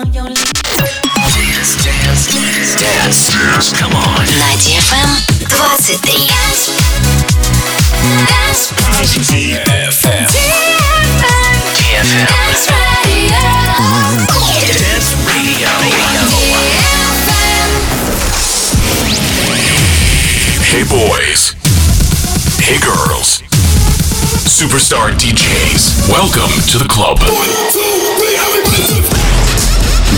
on your lips. Dance, dance, dance, dance. dance. Come on. На DFM 23. Dance. DFM. DFM. Dance Radio. Dance Radio. Hey boys. Hey girls. Superstar DJs. Welcome to the club.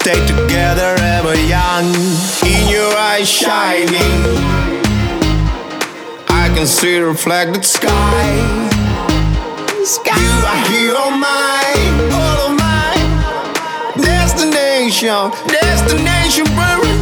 stay together, ever young. In your eyes shining. I can see the reflected sky. sky. You are here on mine, all of mine. Destination, destination paradise.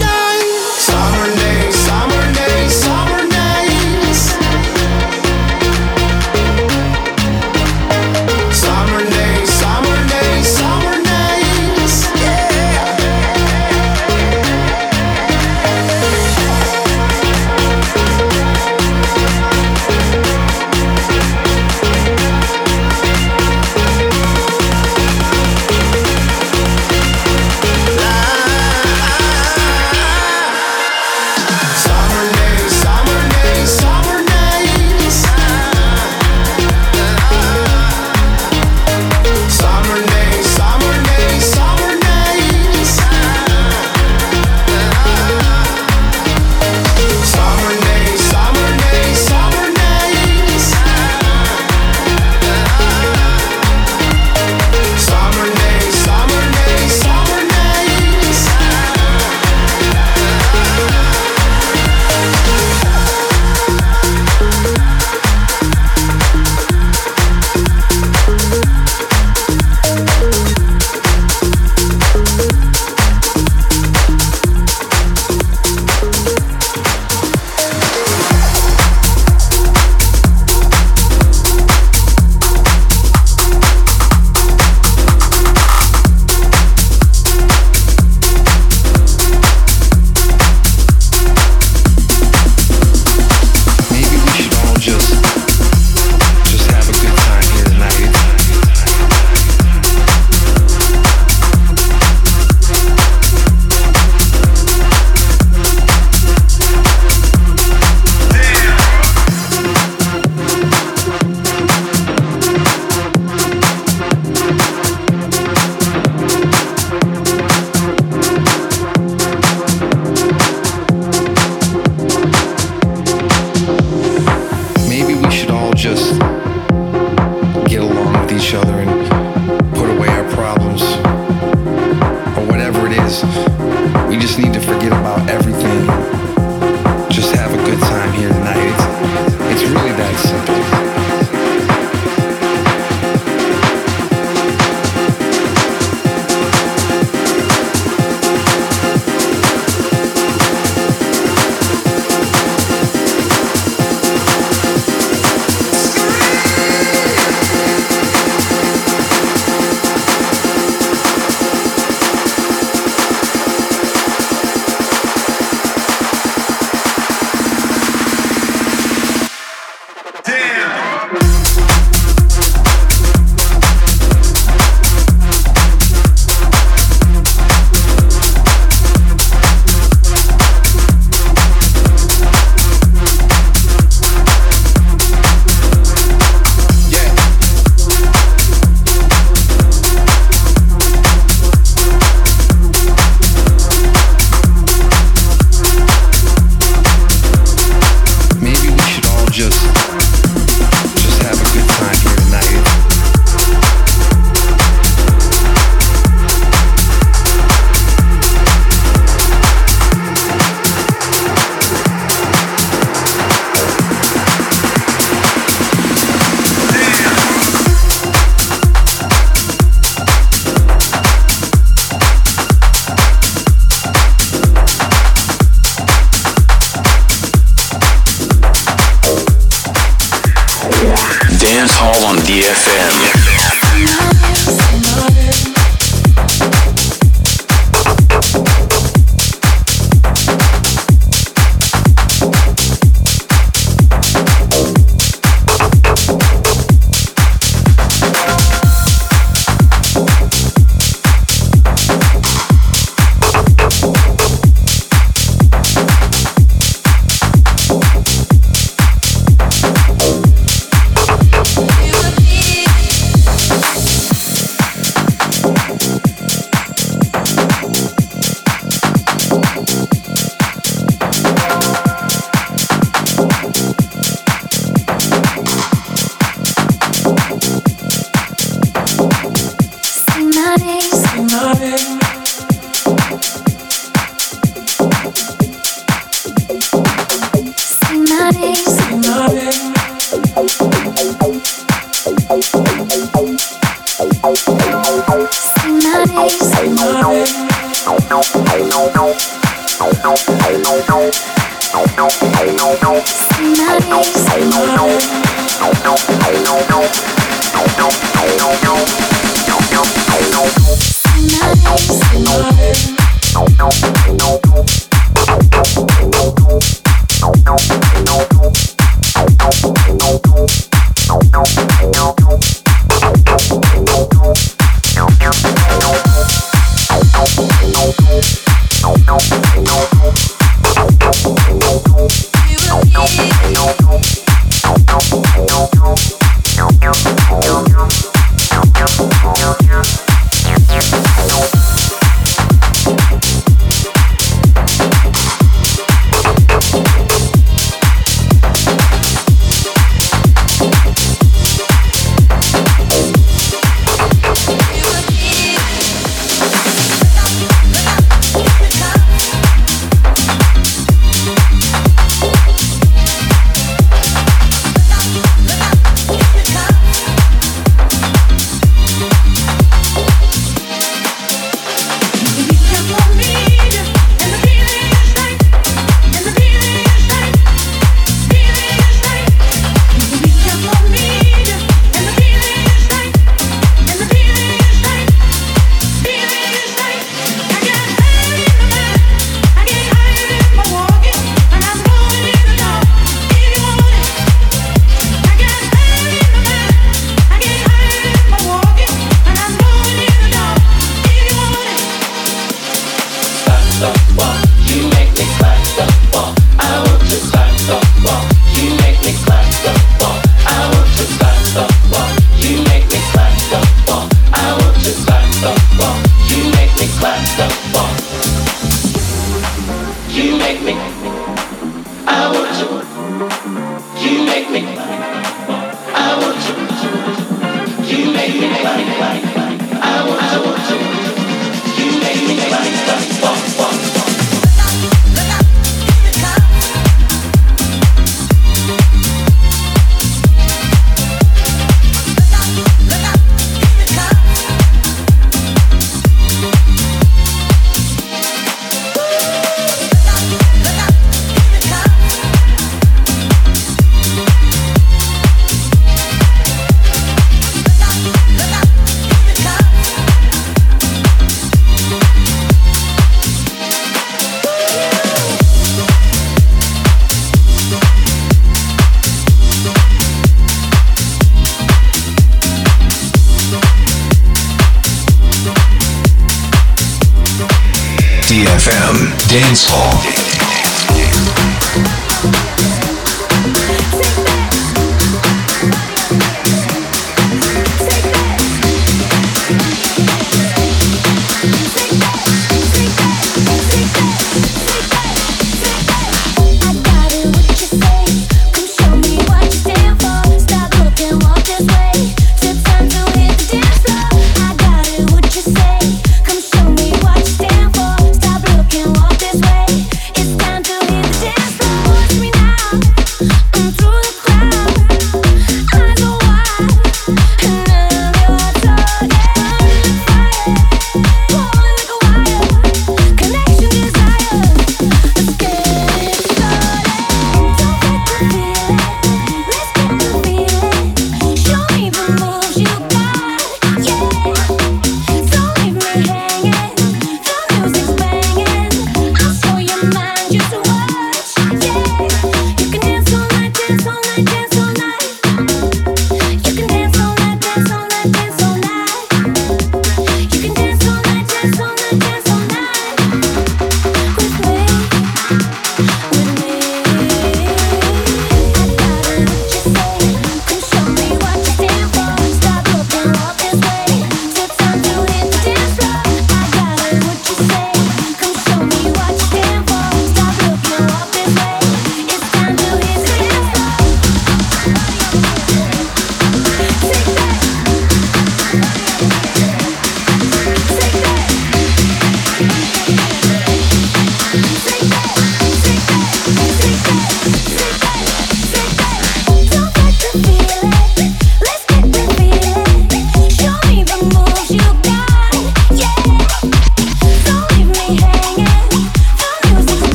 Dance Hall on DFM.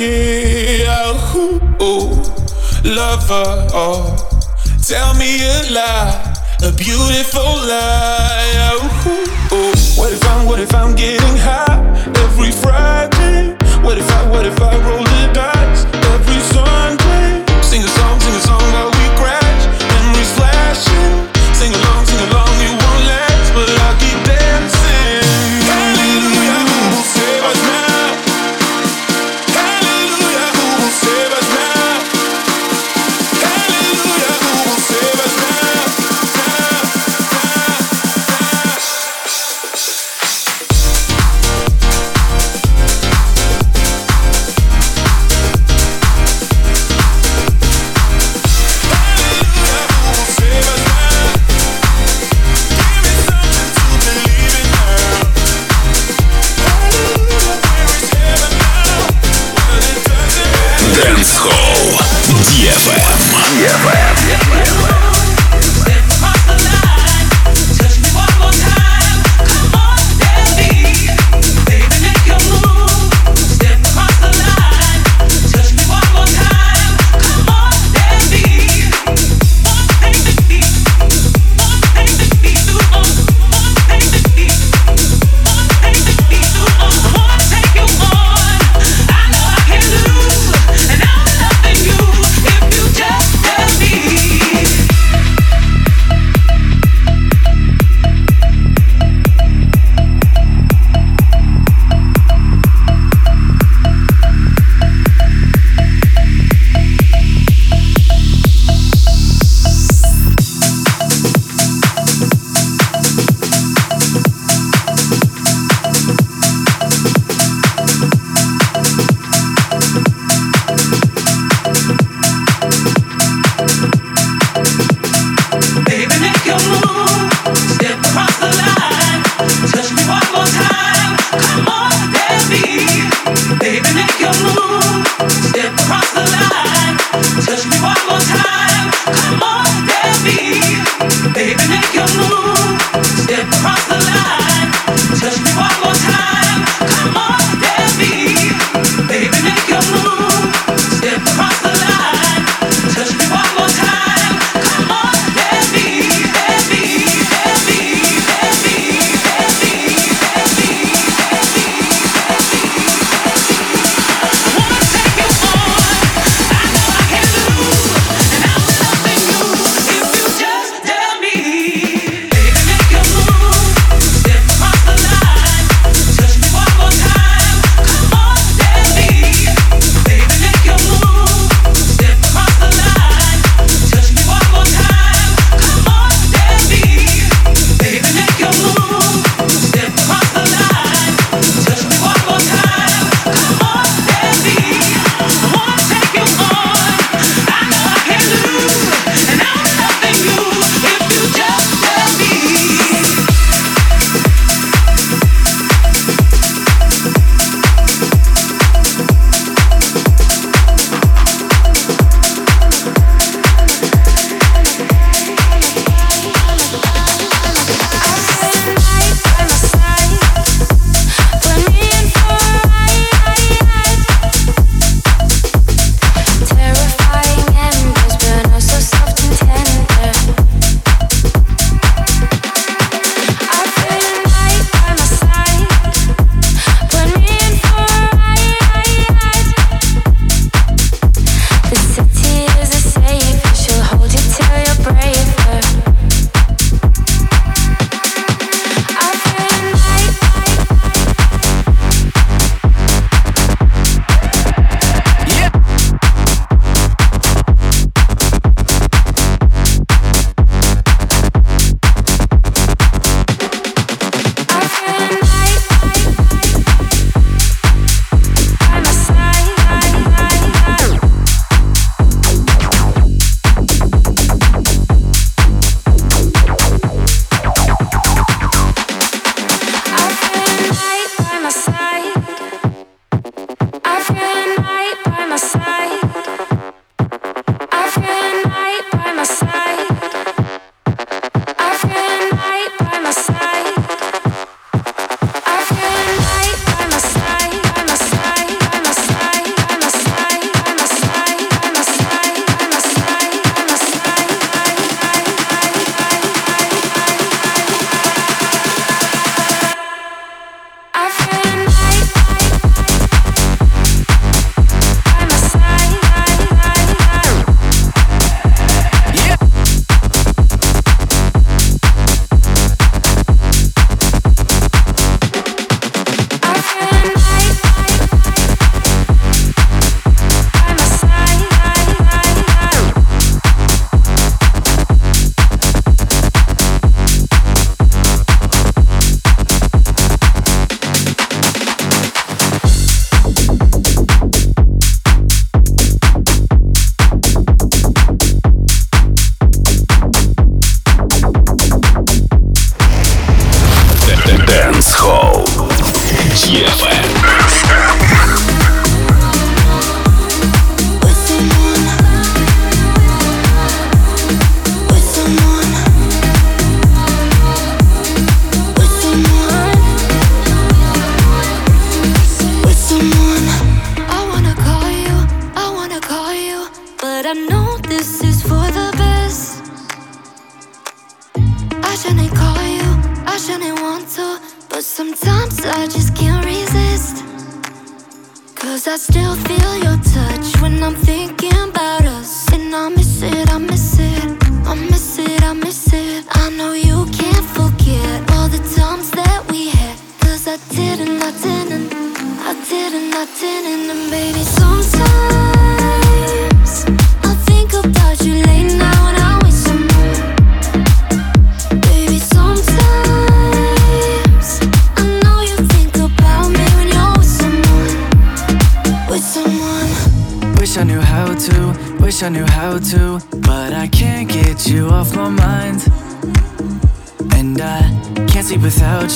Ooh, ooh, lover. Oh, tell me a lie, a beautiful lie. Ooh. What if I'm, what if I'm getting high every Friday? What if I, what if I roll the dice Dance Hall. DFM. Just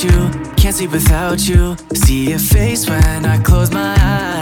you, can't sleep without you. See your face when I close my eyes.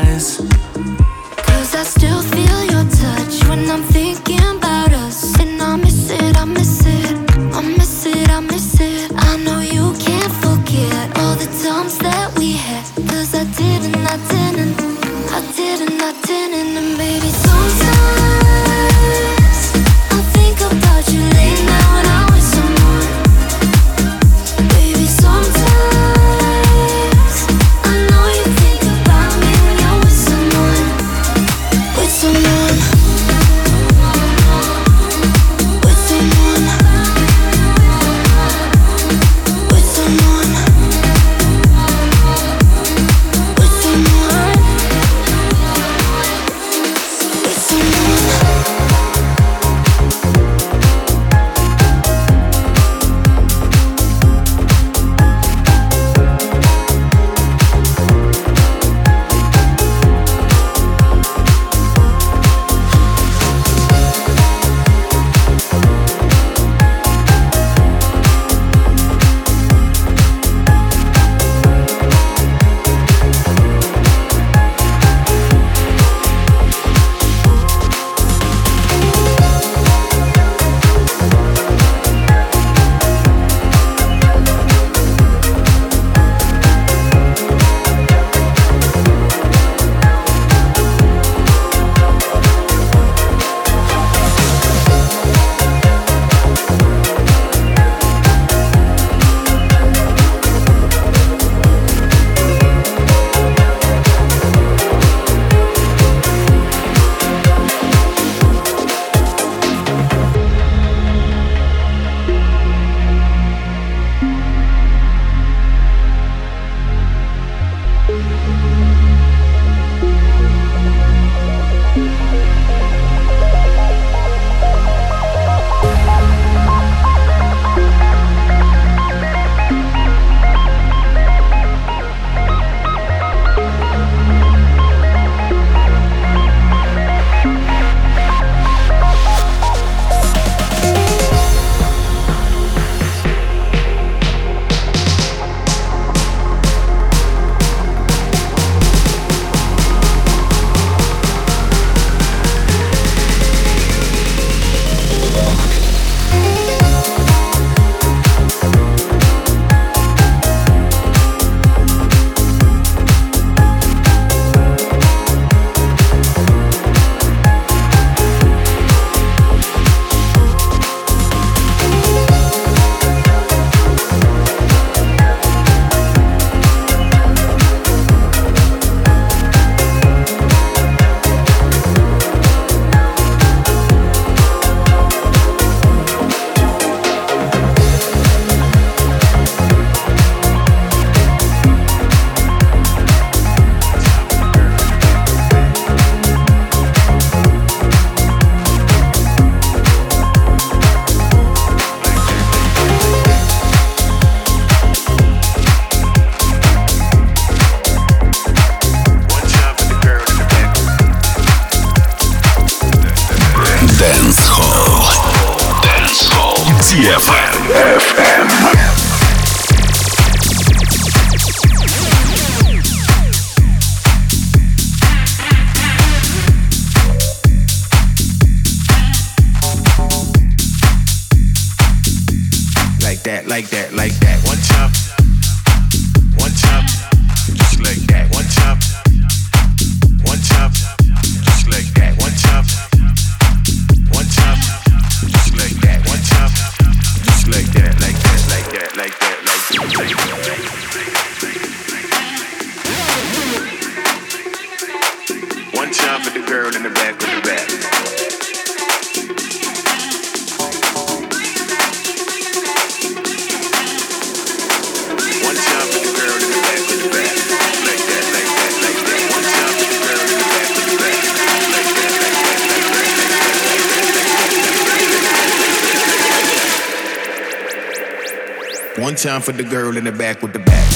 time for the girl in the back with the back.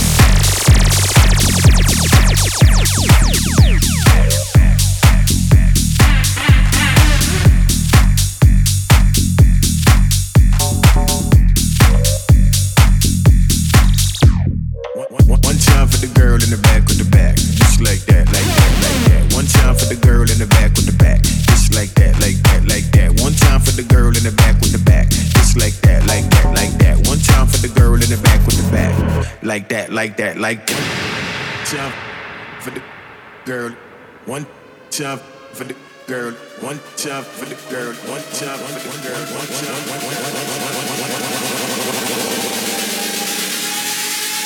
One time for the girl in the back with the that, like that, like that. Jump for the girl, one jump for the girl, one jump for the girl, one jump for the girl, one jump, one girl.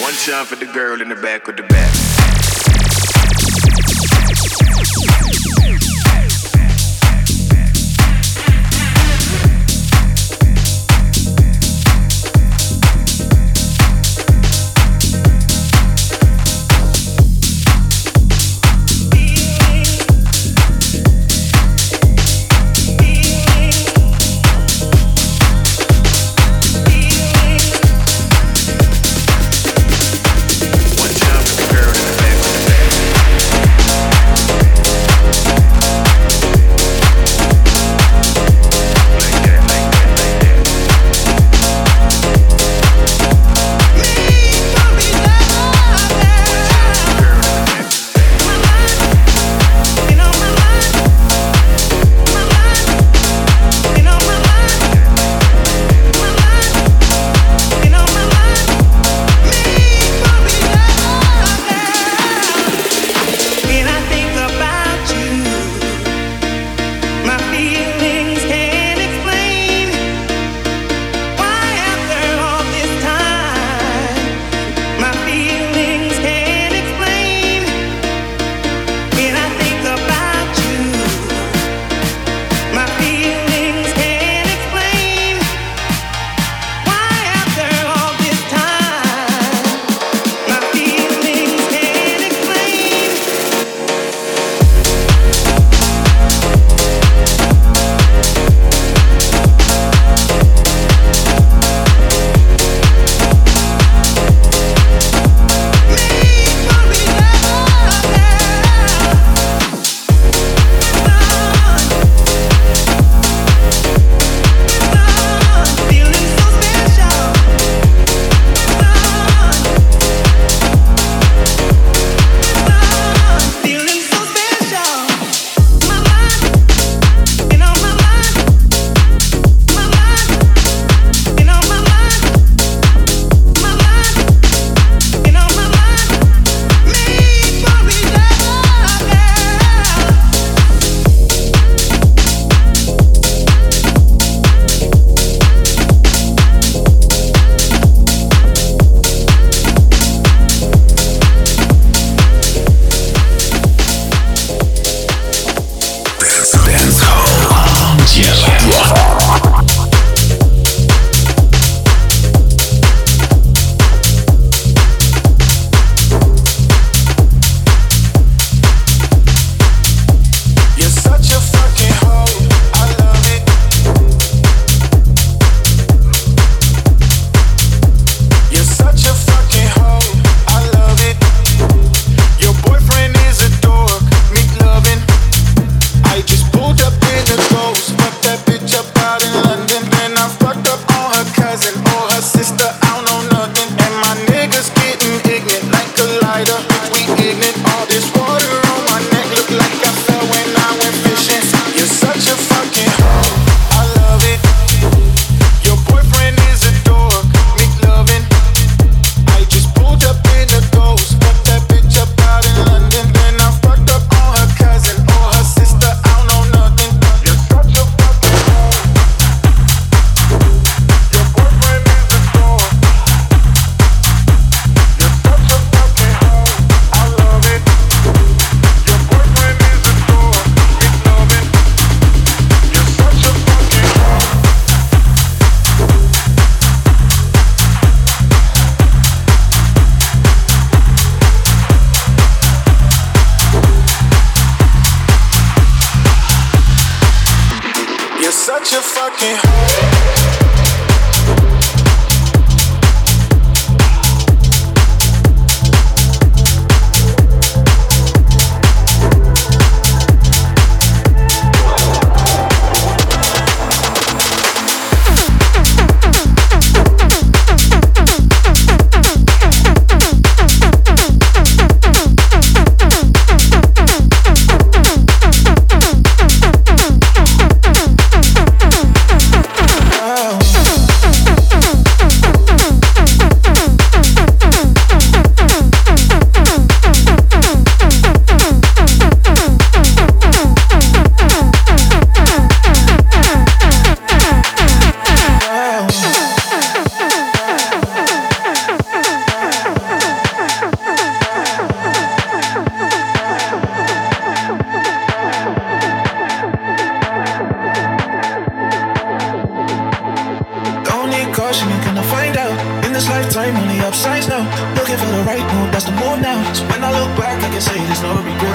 one jump for the girl in the back of the back. Only upsides now. Looking for the right move, that's the move now. So when I look back, I can say there's no regrets